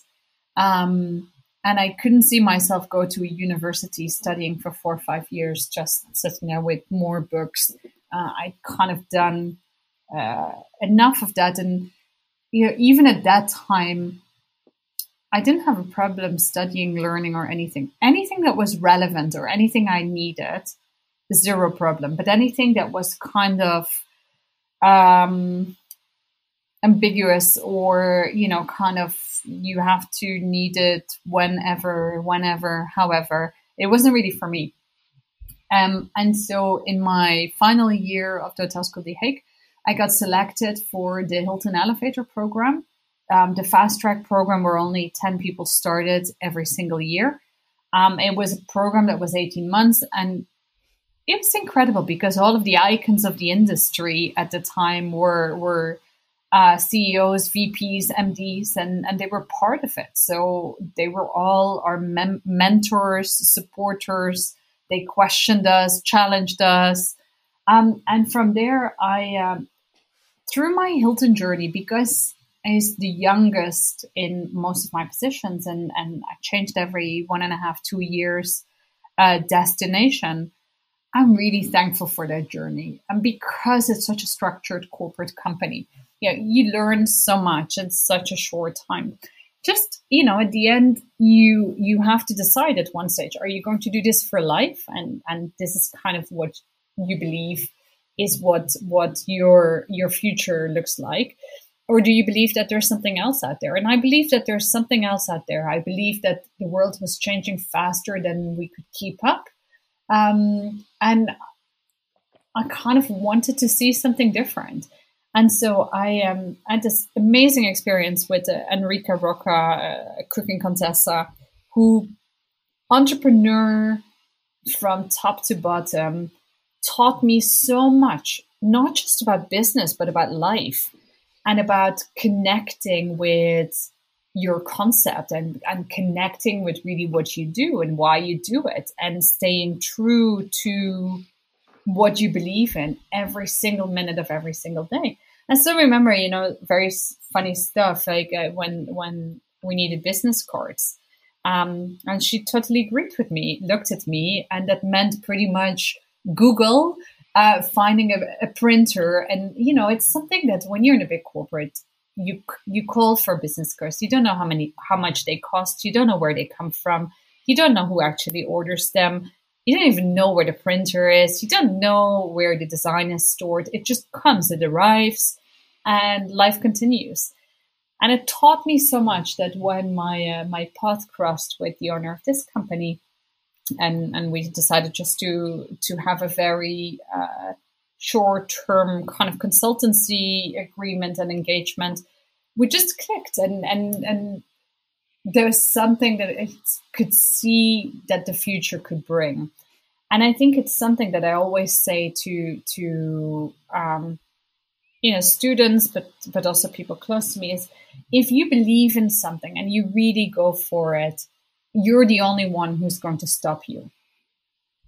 um, and I couldn't see myself go to a university studying for four or five years just sitting there with more books. Uh, I'd kind of done uh, enough of that, and you know, even at that time I didn't have a problem studying, learning, or anything. Anything that was relevant or anything I needed, zero problem. But anything that was kind of um, ambiguous or, you know, kind of you have to need it whenever, whenever, however, it wasn't really for me. Um, and so in my final year of the Hotel School The Hague, I got selected for the Hilton Elevator program um, the fast track program where only 10 people started every single year. Um, it was a program that was 18 months and it was incredible because all of the icons of the industry at the time were were uh, CEOs, VPs, MDs, and and they were part of it. So they were all our mem- mentors, supporters. They questioned us, challenged us, um, and from there, I um, through my Hilton journey because I was the youngest in most of my positions and, and I changed every one and a half, two years uh, destination. I'm really thankful for that journey. And because it's such a structured corporate company, yeah, you learn so much in such a short time. Just, you know, at the end, you you have to decide at one stage, are you going to do this for life? And and this is kind of what you believe is what what your your future looks like or do you believe that there's something else out there? And I believe that there's something else out there. I believe that the world was changing faster than we could keep up. Um, and I kind of wanted to see something different. And so I um, had this amazing experience with uh, Enrica Rocca, uh, cooking contessa, who entrepreneur from top to bottom taught me so much, not just about business, but about life and about connecting with your concept and, and connecting with really what you do and why you do it and staying true to what you believe in every single minute of every single day. I still remember, you know, very funny stuff like uh, when when we needed business cards, um, and she totally agreed with me, looked at me, and that meant pretty much Google uh, finding a, a, printer, and you know, it's something that when you're in a big corporate, you you call for business cards. You don't know how many, how much they cost. You don't know where they come from. You don't know who actually orders them. You don't even know where the printer is. You don't know where the design is stored. It just comes, it arrives, and life continues. And it taught me so much that when my uh, my path crossed with the owner of this company, and and we decided just to to have a very uh, short term kind of consultancy agreement and engagement. We just clicked, and and and there was something that it could see that the future could bring. And I think it's something that I always say to to um, you know students, but but also people close to me is if you believe in something and you really go for it, you're the only one who's going to stop you.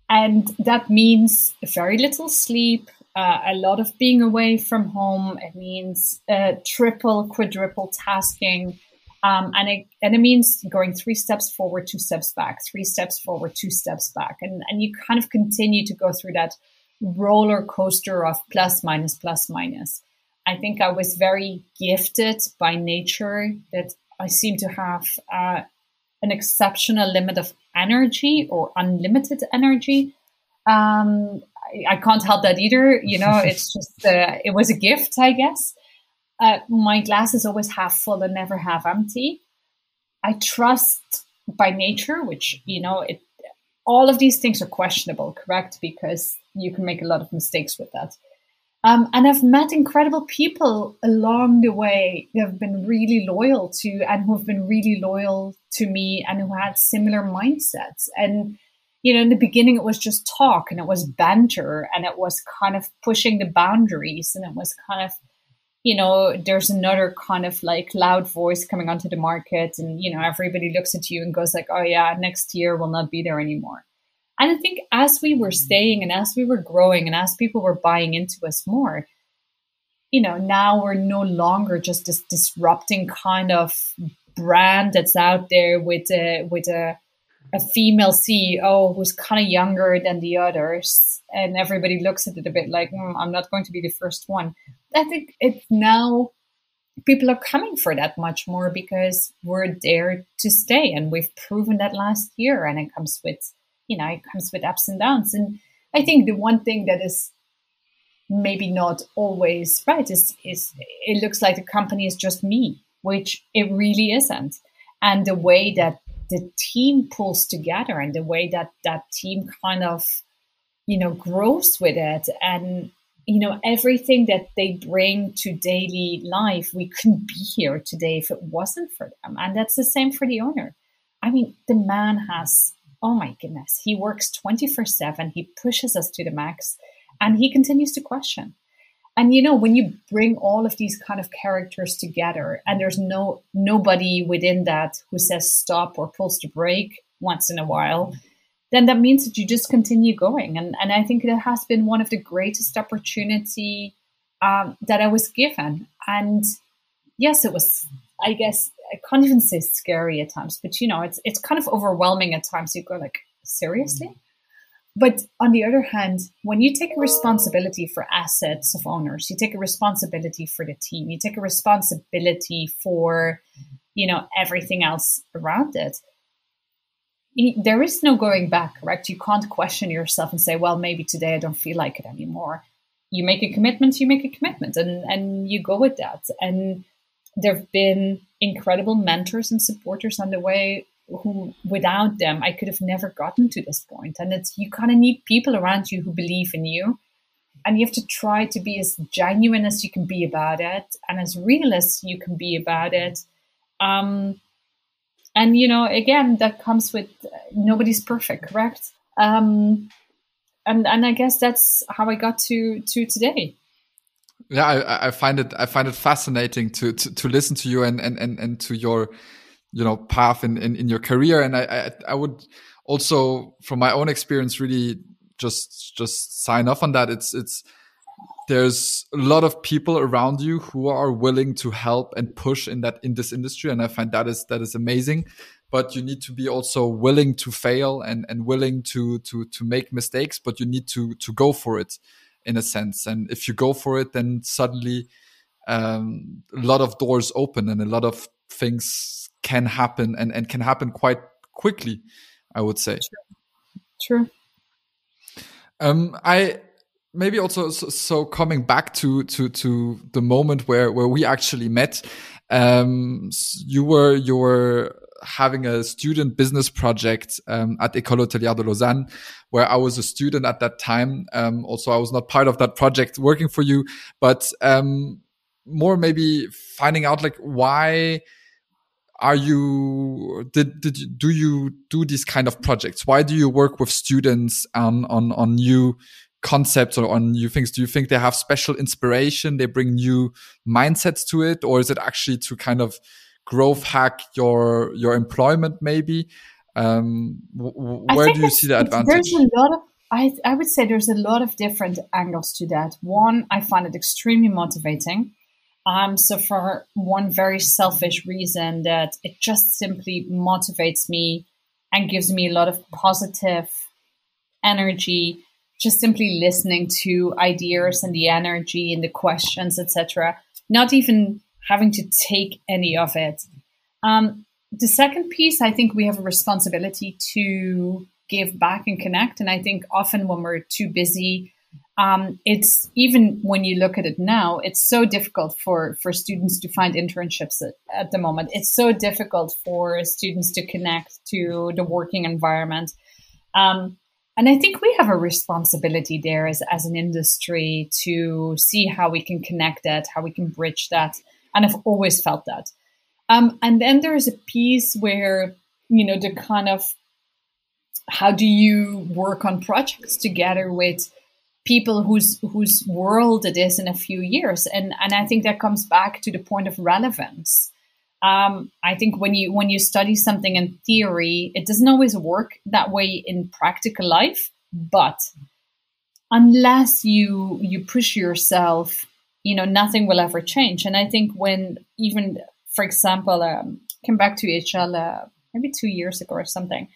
And that means very little sleep, uh, a lot of being away from home. It means uh, triple, quadruple tasking. Um, and it and it means going three steps forward, two steps back, three steps forward, two steps back, and and you kind of continue to go through that roller coaster of plus minus plus minus. I think I was very gifted by nature that I seem to have uh, an exceptional limit of energy or unlimited energy. Um, I, I, can't help that either. You know, it's just uh, it was a gift, I guess uh, my glass is always half full and never half empty. I trust by nature, which, you know, it, all of these things are questionable, correct? Because you can make a lot of mistakes with that. Um, and I've met incredible people along the way who have been really loyal to and who have been really loyal to me and who had similar mindsets. And, you know, in the beginning, it was just talk and it was banter and it was kind of pushing the boundaries and it was kind of you know, there's another kind of like loud voice coming onto the market, and you know, everybody looks at you and goes like, "Oh yeah, next year we'll not be there anymore." And I think as we were staying and as we were growing and as people were buying into us more, you know, now we're no longer just this disrupting kind of brand that's out there with a with a a female CEO who's kind of younger than the others, and everybody looks at it a bit like, mm, I'm not going to be the first one. I think it's now people are coming for that much more because we're there to stay, and we've proven that last year. And it comes with, you know, it comes with ups and downs. And I think the one thing that is maybe not always right is is it looks like the company is just me, which it really isn't. And the way that the team pulls together and the way that that team kind of you know grows with it. And you know everything that they bring to daily life we couldn't be here today if it wasn't for them. And that's the same for the owner. I mean the man has oh my goodness he works 24 7 he pushes us to the max and he continues to question and you know when you bring all of these kind of characters together and there's no nobody within that who says stop or pulls the brake once in a while then that means that you just continue going. And and i think it has been one of the greatest opportunity um, that i was given. And yes it was i guess i can't even say scary at times but you know it's it's kind of overwhelming at times. You go like seriously but on the other hand, when you take a responsibility for assets of owners, you take a responsibility for the team, you take a responsibility for, you know, everything else around it. There is no going back, correct? You can't question yourself and say, well, maybe today I don't feel like it anymore. You make a commitment, you make a commitment, and, and you go with that. And there have been incredible mentors and supporters on the way who without them I could have never gotten to this point. And it's you kind of need people around you who believe in you. And you have to try to be as genuine as you can be about it and as real as you can be about it. Um, and you know, again, that comes with uh, nobody's perfect, correct? Um, and and I guess that's how I got to to today. Yeah, I, I find it I find it fascinating to to, to listen to you and, and and and to your you know path in in, in your career. And I, I, I would also from my own experience really just just sign off on that. It's it's there's a lot of people around you who are willing to help and push in that in this industry. And i find that is that is amazing. But you need to be also willing to fail and and willing to to to make mistakes. But you need to to go for it in a sense. And if you go for it then suddenly um, a lot of doors open and a lot of things can happen and, and can happen quite quickly, I would say. True. True. Um, I maybe also so, so, coming back to to to the moment where where we actually met. Um, you were you were having a student business project um, at École Hôtelière de Lausanne, where I was a student at that time. Um, also, I was not part of that project working for you, but um, more maybe finding out like why are you did did you, do you do these kind of projects? Why do you work with students on on on new concepts or on new things? Do you think they have special inspiration? They bring new mindsets to it? Or is it actually to kind of growth hack your your employment maybe? Um where do you see the advantage there's a lot of I, I would say there's a lot of different angles to that. One, I find it extremely motivating. Um, so for one very selfish reason that it just simply motivates me and gives me a lot of positive energy just simply listening to ideas and the energy and the questions etc not even having to take any of it. Um, the second piece i think we have a responsibility to give back and connect. And i think often when we're too busy um, it's even when you look at it now it's so difficult for for students to find internships at, at the moment it's so difficult for students to connect to the working environment um, and I think we have a responsibility there as, as an industry to see how we can connect that, how we can bridge that. And I've always felt that. Um, and then there's a piece where, you know, the kind of how do you work on projects together with people whose whose world it is in a few years and and i think that comes back to the point of relevance um, I think when you when you study something in theory, it doesn't always work that way in practical life. But unless you you push yourself, you know nothing will ever change. And I think when even, for example, um, came back to EHL uh, maybe two years ago or something,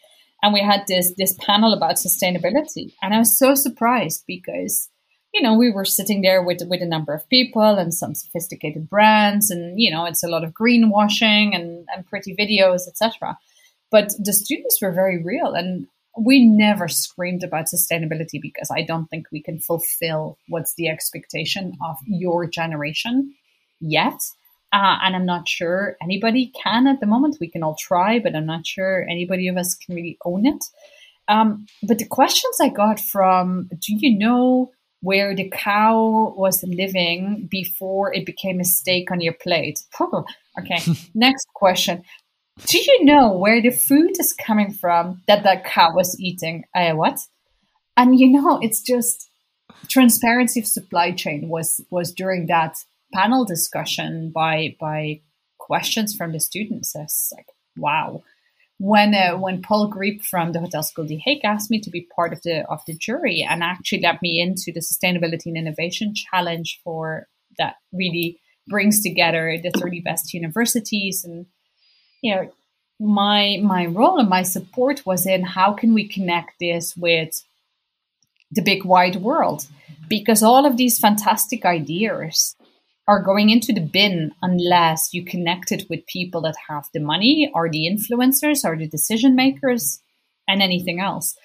and we had this this panel about sustainability, and I was so surprised because you know, we were sitting there with with a number of people and some sophisticated brands, and you know, it's a lot of greenwashing and and pretty videos, etc. But the students were very real, and we never screamed about sustainability because I don't think we can fulfill what's the expectation of your generation yet. Uh, and I'm not sure anybody can at the moment. We can all try, but I'm not sure anybody of us can really own it. Um, but the questions I got from, do you know where the cow was living before it became a steak on your plate. okay, next question. Do you know where the food is coming from that that cow was eating? Uh, what? And you know, it's just transparency of supply chain was was during that panel discussion by by questions from the students. It's like, wow when uh, when Paul Griep from the Hotel School de Hague asked me to be part of the of the jury and actually let me into the Sustainability and Innovation Challenge for that really brings together the 30 best universities and you know my my role and my support was in how can we connect this with the big wide world because all of these fantastic ideas are going into the bin unless you connect it with people that have the money or the influencers or the decision makers and anything else.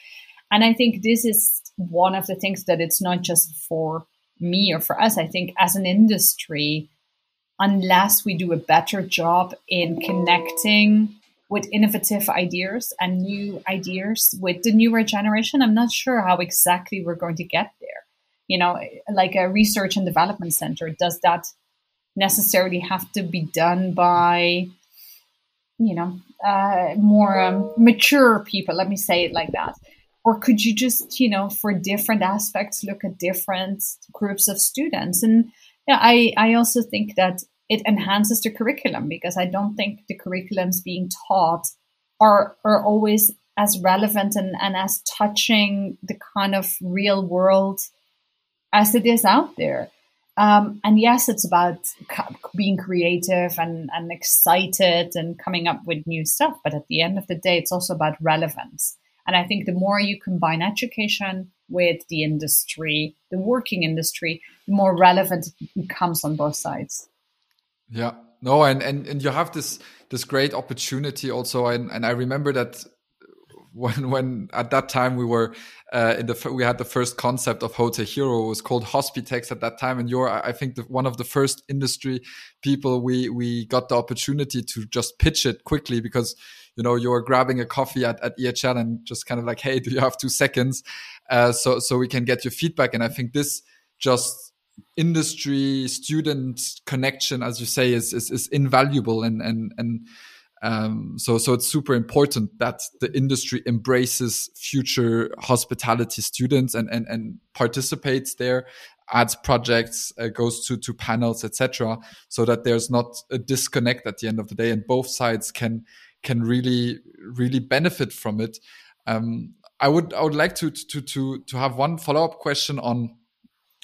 And I think this is one of the things that it's not just for me or for us. I think as an industry, unless we do a better job in connecting with innovative ideas and new ideas with the newer generation, I'm not sure how exactly we're going to get there you know, like a research and development center, does that necessarily have to be done by, you know, uh, more um, mature people? Let me say it like that. Or could you just, you know, for different aspects, look at different groups of students? And yeah, I, I also think that it enhances the curriculum because I don't think the curriculums being taught are are always as relevant and, and as touching the kind of real world as it is out there. Um, and yes, it's about being creative and, and excited and coming up with new stuff. But at the end of the day, it's also about relevance. And I think the more you combine education with the industry, the working industry, the more relevant it becomes on both sides. Yeah. No, and, and, and you have this this great opportunity also. And, and I remember that when when at that time we were uh, in the we had the first concept of Hotel Hero. It was called Hospitex at that time, and you're I think the, one of the first industry people we we got the opportunity to just pitch it quickly because you know you're grabbing a coffee at, at EHL and just kind of like hey do you have two seconds? Uh, so so we can get your feedback. And I think this just industry student connection as you say is is, is invaluable and and and um, so, so it's super important that the industry embraces future hospitality students and, and, and participates there, adds projects, uh, goes to, to panels, etc. so that there's not a disconnect at the end of the day and both sides can, can really, really benefit from it. Um, I would I would like to to to to have one follow up question on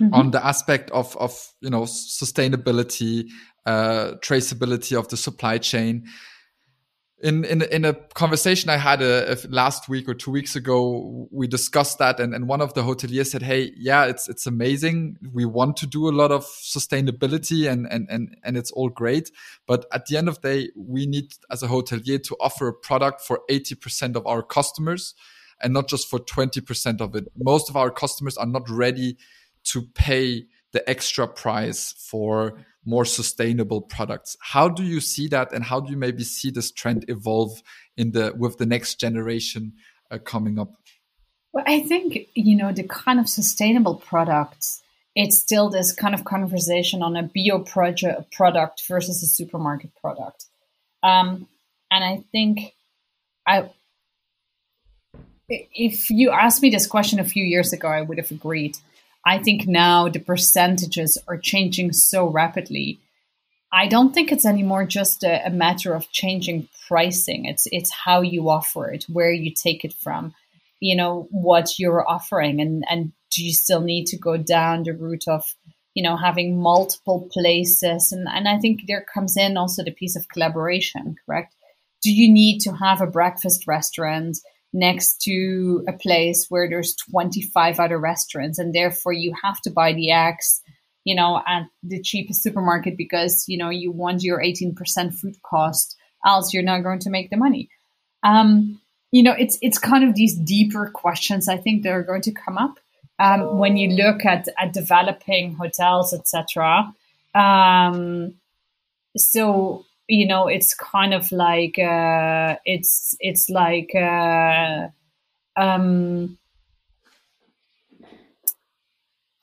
mm-hmm. on the aspect of of you know sustainability, uh, traceability of the supply chain. In, in in a conversation I had a, a last week or two weeks ago, we discussed that, and, and one of the hoteliers said, "Hey, yeah, it's it's amazing. We want to do a lot of sustainability, and and and and it's all great. But at the end of the day, we need as a hotelier to offer a product for eighty percent of our customers, and not just for 20% of it. Most of our customers are not ready to pay the extra price for more sustainable products. How do you see that and how do you maybe see this trend evolve in the with the next generation uh, coming up? Well, I think, you know, the kind of sustainable products it's still this kind of conversation on a bio project, product versus a supermarket product. Um, and I think I if you asked me this question a few years ago, I would have agreed. I think now the percentages are changing so rapidly. I don't think it's anymore just a, a, matter of changing pricing. It's it's how you offer it, where you take it from, you know, what you're offering, and and do you still need to go down the route of, you know, having multiple places, and and I think there comes in also the piece of collaboration. Correct? Do you need to have a breakfast restaurant? Next to a place where there's 25 other restaurants and therefore you have to buy the eggs you know at the cheapest supermarket because you know you want your 18% food cost else you're not going to make the money. Um, you know it's it's kind of these deeper questions i think that are going to come up um, when you look at at developing hotels etc um, so you know it's kind of like uh, it's it's like uh, um,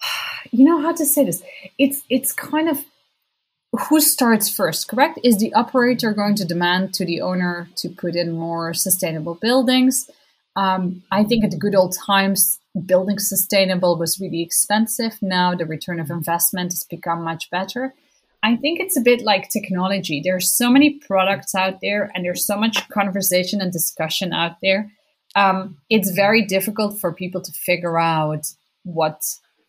you know how to say this. It's it's kind of who starts first correct? Is the operator going to demand to the owner to put in more sustainable buildings? Um, i think at the good old times building sustainable was really expensive. Now the return of investment has become much better I think it's a bit like technology. There's so many products out there, and there's so much conversation and discussion out there. Um, it's very difficult for people to figure out what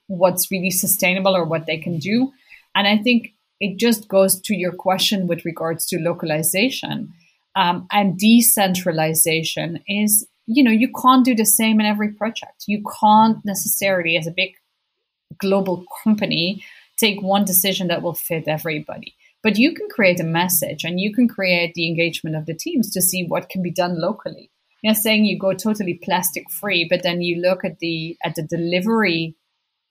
what's really sustainable or what they can do. And I think it just goes to your question with regards to localization um, and decentralization. Is you know you can't do the same in every project. You can't necessarily, as a big global company, take one decision that will fit everybody. But you can create a message and you can create the engagement of the teams to see what can be done locally. You know, saying you go totally plastic free, but then you look at the at the delivery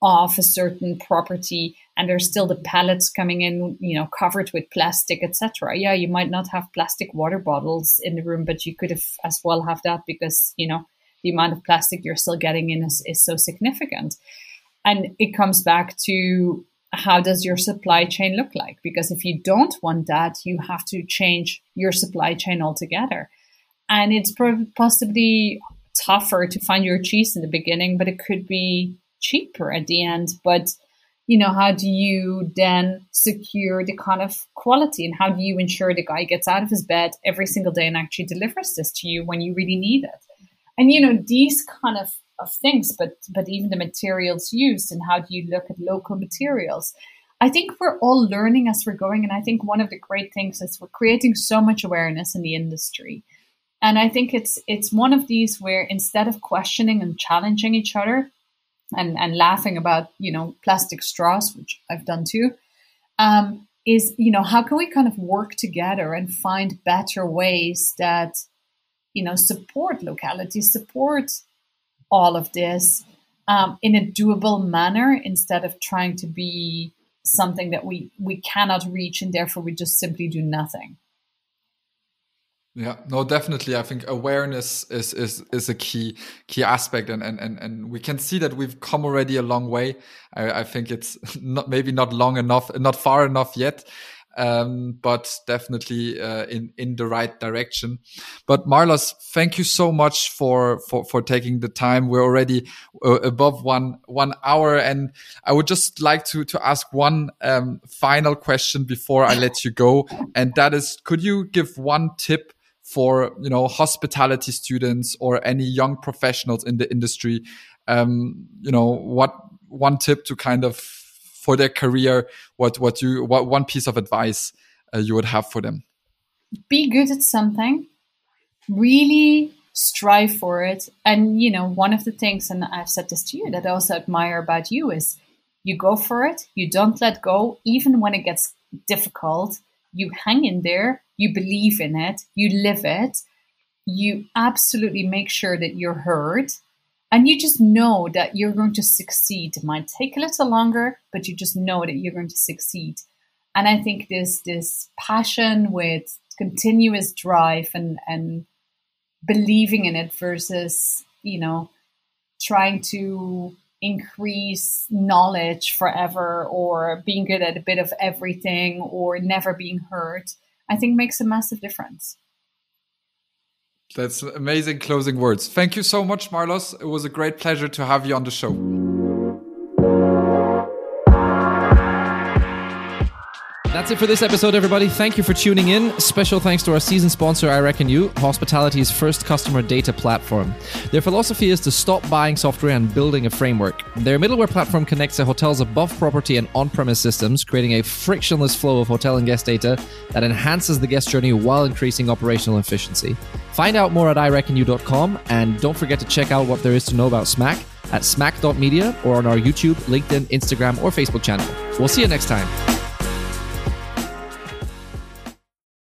of a certain property and there's still the pallets coming in you know covered with plastic etc yeah you might not have plastic water bottles in the room but you could have as well have that because you know the amount of plastic you're still getting in is, is so significant and it comes back to how does your supply chain look like? Because if you don't want that, you have to change your supply chain altogether. And it's possibly tougher to find your cheese in the beginning, but it could be cheaper at the end. But you know, how do you then secure the kind of quality and how do you ensure the guy gets out of his bed every single day and actually delivers this to you when you really need it? And you know, these kind of of things, but but even the materials used and how do you look at local materials? I think we're all learning as we're going, and I think one of the great things is we're creating so much awareness in the industry. And I think it's it's one of these where instead of questioning and challenging each other and, and laughing about, you know, plastic straws, which I've done too, um, is, you know, how can we kind of work together and find better ways that, you know, support locality, support all of this um, in a doable manner instead of trying to be something that we we cannot reach and therefore we just simply do nothing. Yeah no definitely. I think awareness is is is a key key aspect and and and, and we can see that we've come already a long way. I, I think it's not maybe not long enough not far enough yet um, but definitely uh, in in the right direction. But Marloes, thank you so much for for for taking the time. We're already uh, above one one hour, and I would just like to to ask one um, final question before I let you go, and that is, could you give one tip? for you know hospitality students or any young professionals in the industry um, you know what one tip to kind of for their career what what you what one piece of advice uh, you would have for them? Be good at something. Really strive for it. And you know one of the things and i've said this to you that i also admire about you is you go for it. You don't let go. Even when it gets difficult you hang in there. You believe in it. You live it. You absolutely make sure that you're heard and you just know that you're going to succeed. It might take a little longer, but you just know that you're going to succeed. And I think this this passion with continuous drive and and believing in it versus you know trying to increase knowledge forever or being good at a bit of everything or never being hurt i think makes a massive difference that's amazing closing words. Thank you so much, Marloes. It was a great pleasure to have you on the show. That's it for this episode, everybody. Thank you for tuning in. Special thanks to our season sponsor, iReckonU, Hospitality's first customer data platform. Their philosophy is to stop buying software and building a framework. Their middleware platform connects a hotel's above property and on premise systems, creating a frictionless flow of hotel and guest data that enhances the guest journey while increasing operational efficiency. Find out more at ireckonu.com and don't forget to check out what there is to know about Smack at smack.media or on our YouTube, LinkedIn, Instagram, or Facebook channel. We'll see you next time.